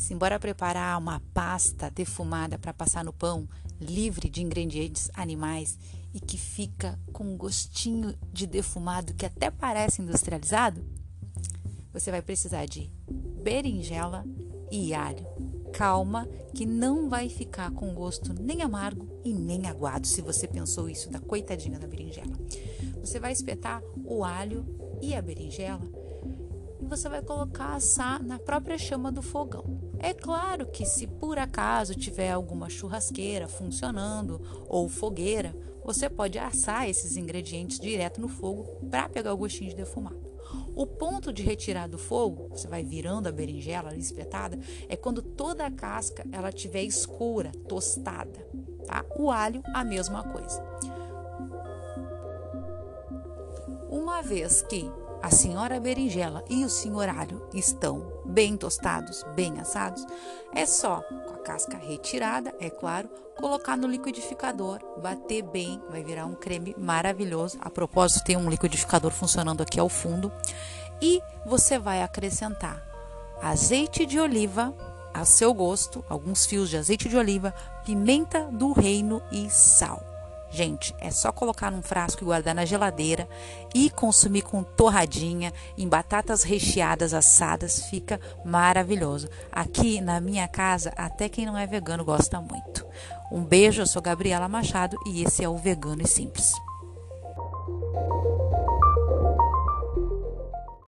Simbora preparar uma pasta defumada para passar no pão, livre de ingredientes animais e que fica com um gostinho de defumado que até parece industrializado? Você vai precisar de berinjela e alho. Calma, que não vai ficar com gosto nem amargo e nem aguado, se você pensou isso da coitadinha da berinjela. Você vai espetar o alho e a berinjela e você vai colocar assar na própria chama do fogão. É claro que se por acaso tiver alguma churrasqueira funcionando ou fogueira, você pode assar esses ingredientes direto no fogo para pegar o gostinho de defumado. O ponto de retirar do fogo, você vai virando a berinjela ali espetada, é quando toda a casca ela tiver escura, tostada, tá? O alho a mesma coisa. Uma vez que a senhora berinjela e o senhor alho estão bem tostados, bem assados, é só com a casca retirada, é claro, colocar no liquidificador, bater bem, vai virar um creme maravilhoso. A propósito, tem um liquidificador funcionando aqui ao fundo. E você vai acrescentar azeite de oliva a seu gosto, alguns fios de azeite de oliva, pimenta do reino e sal. Gente, é só colocar num frasco e guardar na geladeira e consumir com torradinha, em batatas recheadas assadas, fica maravilhoso. Aqui na minha casa, até quem não é vegano gosta muito. Um beijo, eu sou Gabriela Machado e esse é o Vegano e Simples.